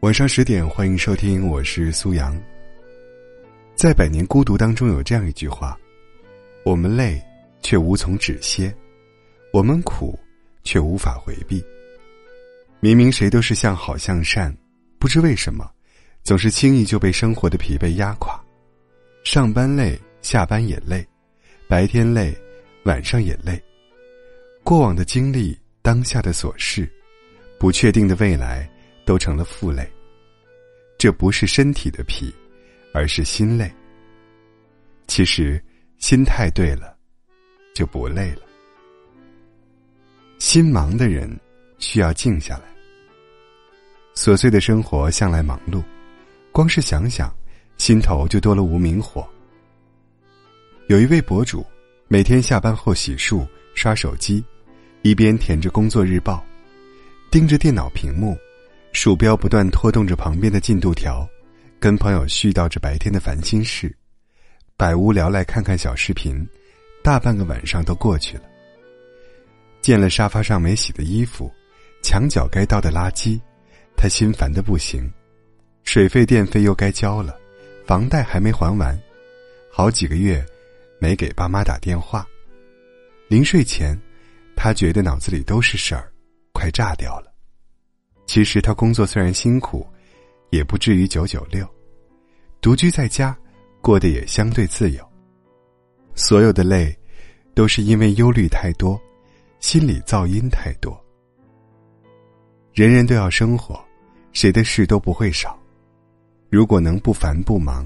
晚上十点，欢迎收听，我是苏阳。在《百年孤独》当中有这样一句话：“我们累，却无从止歇；我们苦，却无法回避。明明谁都是向好向善，不知为什么，总是轻易就被生活的疲惫压垮。上班累，下班也累；白天累，晚上也累。过往的经历，当下的琐事，不确定的未来。”都成了负累。这不是身体的疲，而是心累。其实，心态对了，就不累了。心忙的人需要静下来。琐碎的生活向来忙碌，光是想想，心头就多了无名火。有一位博主，每天下班后洗漱、刷手机，一边舔着工作日报，盯着电脑屏幕。鼠标不断拖动着旁边的进度条，跟朋友絮叨着白天的烦心事，百无聊赖看看小视频，大半个晚上都过去了。见了沙发上没洗的衣服，墙角该倒的垃圾，他心烦的不行。水费电费又该交了，房贷还没还完，好几个月没给爸妈打电话。临睡前，他觉得脑子里都是事儿，快炸掉了。其实他工作虽然辛苦，也不至于九九六，独居在家，过得也相对自由。所有的累，都是因为忧虑太多，心理噪音太多。人人都要生活，谁的事都不会少。如果能不烦不忙，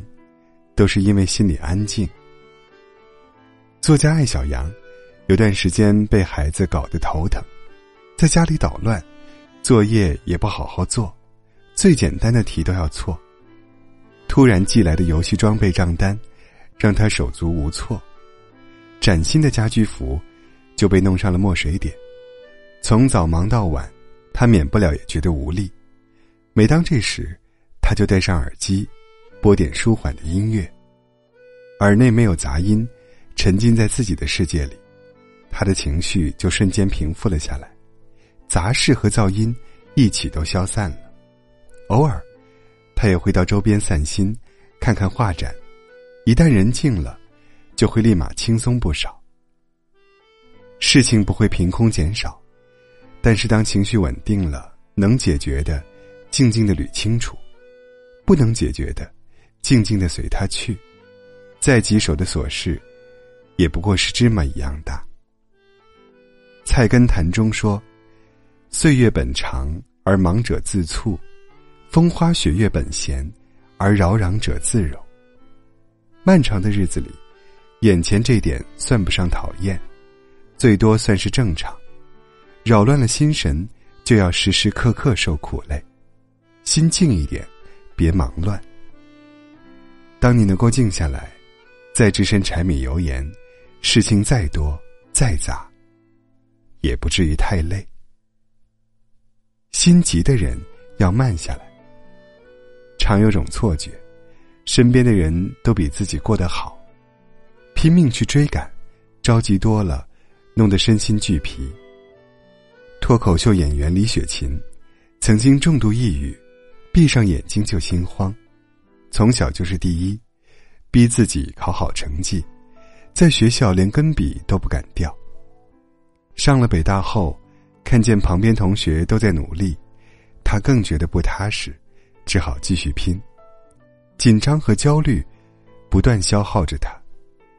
都是因为心里安静。作家艾小阳，有段时间被孩子搞得头疼，在家里捣乱。作业也不好好做，最简单的题都要错。突然寄来的游戏装备账单，让他手足无措。崭新的家居服，就被弄上了墨水点。从早忙到晚，他免不了也觉得无力。每当这时，他就戴上耳机，播点舒缓的音乐。耳内没有杂音，沉浸在自己的世界里，他的情绪就瞬间平复了下来。杂事和噪音一起都消散了。偶尔，他也会到周边散心，看看画展。一旦人静了，就会立马轻松不少。事情不会凭空减少，但是当情绪稳定了，能解决的，静静的捋清楚；不能解决的，静静的随他去。再棘手的琐事，也不过是芝麻一样大。菜根谭中说。岁月本长而忙者自促，风花雪月本闲而扰攘者自扰。漫长的日子里，眼前这点算不上讨厌，最多算是正常。扰乱了心神，就要时时刻刻受苦累。心静一点，别忙乱。当你能够静下来，再置身柴米油盐，事情再多再杂，也不至于太累。心急的人要慢下来。常有种错觉，身边的人都比自己过得好，拼命去追赶，着急多了，弄得身心俱疲。脱口秀演员李雪琴，曾经重度抑郁，闭上眼睛就心慌，从小就是第一，逼自己考好成绩，在学校连根笔都不敢掉。上了北大后。看见旁边同学都在努力，他更觉得不踏实，只好继续拼。紧张和焦虑不断消耗着他，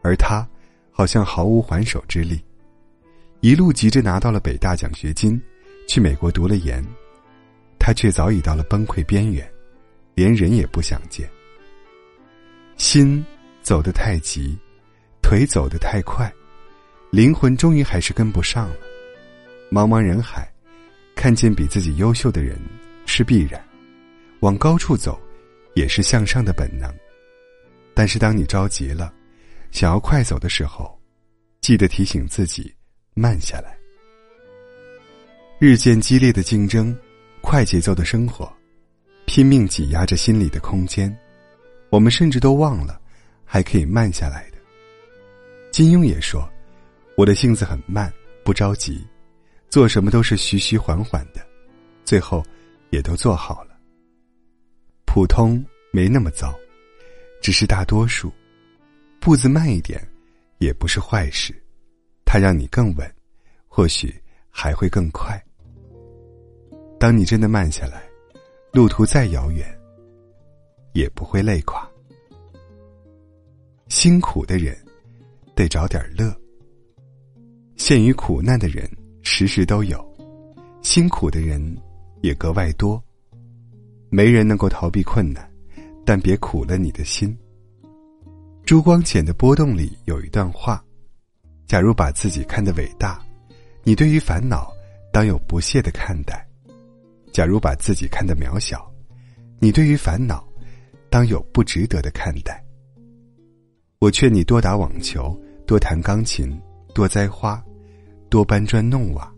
而他好像毫无还手之力。一路急着拿到了北大奖学金，去美国读了研，他却早已到了崩溃边缘，连人也不想见。心走得太急，腿走得太快，灵魂终于还是跟不上了。茫茫人海，看见比自己优秀的人是必然，往高处走，也是向上的本能。但是当你着急了，想要快走的时候，记得提醒自己慢下来。日渐激烈的竞争，快节奏的生活，拼命挤压着心里的空间，我们甚至都忘了还可以慢下来的。金庸也说：“我的性子很慢，不着急。”做什么都是徐徐缓缓的，最后也都做好了。普通没那么糟，只是大多数。步子慢一点，也不是坏事，它让你更稳，或许还会更快。当你真的慢下来，路途再遥远，也不会累垮。辛苦的人，得找点乐。陷于苦难的人，时时都有；辛苦的人，也格外多。没人能够逃避困难，但别苦了你的心。朱光潜的波动里有一段话：假如把自己看得伟大，你对于烦恼当有不屑的看待；假如把自己看得渺小，你对于烦恼当有不值得的看待。我劝你多打网球，多弹钢琴，多栽花，多搬砖弄瓦。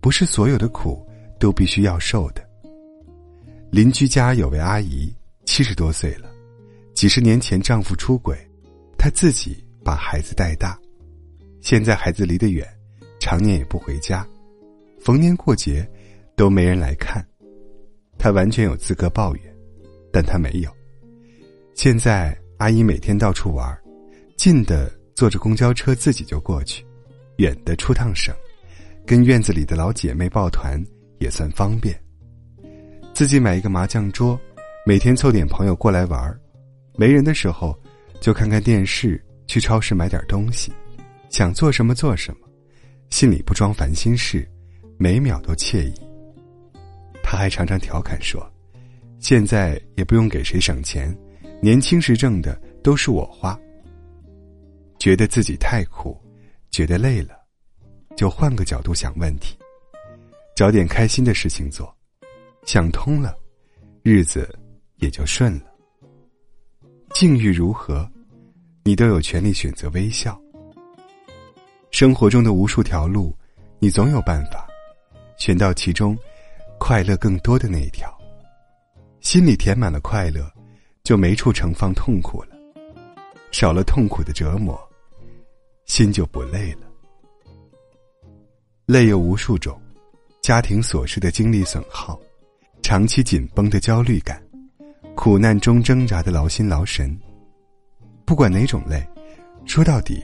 不是所有的苦都必须要受的。邻居家有位阿姨，七十多岁了，几十年前丈夫出轨，她自己把孩子带大，现在孩子离得远，常年也不回家，逢年过节都没人来看，她完全有资格抱怨，但她没有。现在阿姨每天到处玩，近的坐着公交车自己就过去，远的出趟省，跟院子里的老姐妹抱团也算方便。自己买一个麻将桌，每天凑点朋友过来玩儿，没人的时候就看看电视，去超市买点东西，想做什么做什么，心里不装烦心事，每秒都惬意。他还常常调侃说：“现在也不用给谁省钱，年轻时挣的都是我花。”觉得自己太苦，觉得累了，就换个角度想问题，找点开心的事情做。想通了，日子也就顺了。境遇如何，你都有权利选择微笑。生活中的无数条路，你总有办法选到其中快乐更多的那一条。心里填满了快乐，就没处盛放痛苦了。少了痛苦的折磨，心就不累了。累有无数种，家庭琐事的精力损耗。长期紧绷的焦虑感，苦难中挣扎的劳心劳神。不管哪种累，说到底，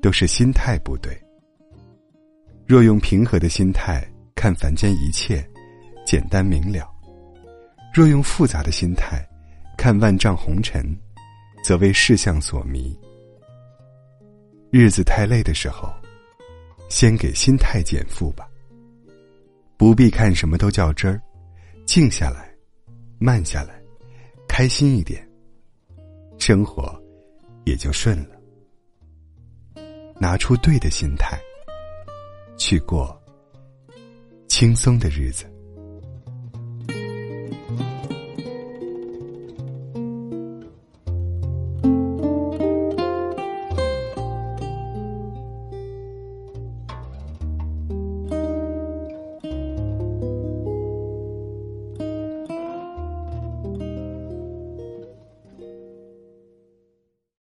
都是心态不对。若用平和的心态看凡间一切，简单明了；若用复杂的心态看万丈红尘，则为世相所迷。日子太累的时候，先给心态减负吧。不必看什么都较真儿。静下来，慢下来，开心一点，生活也就顺了。拿出对的心态，去过轻松的日子。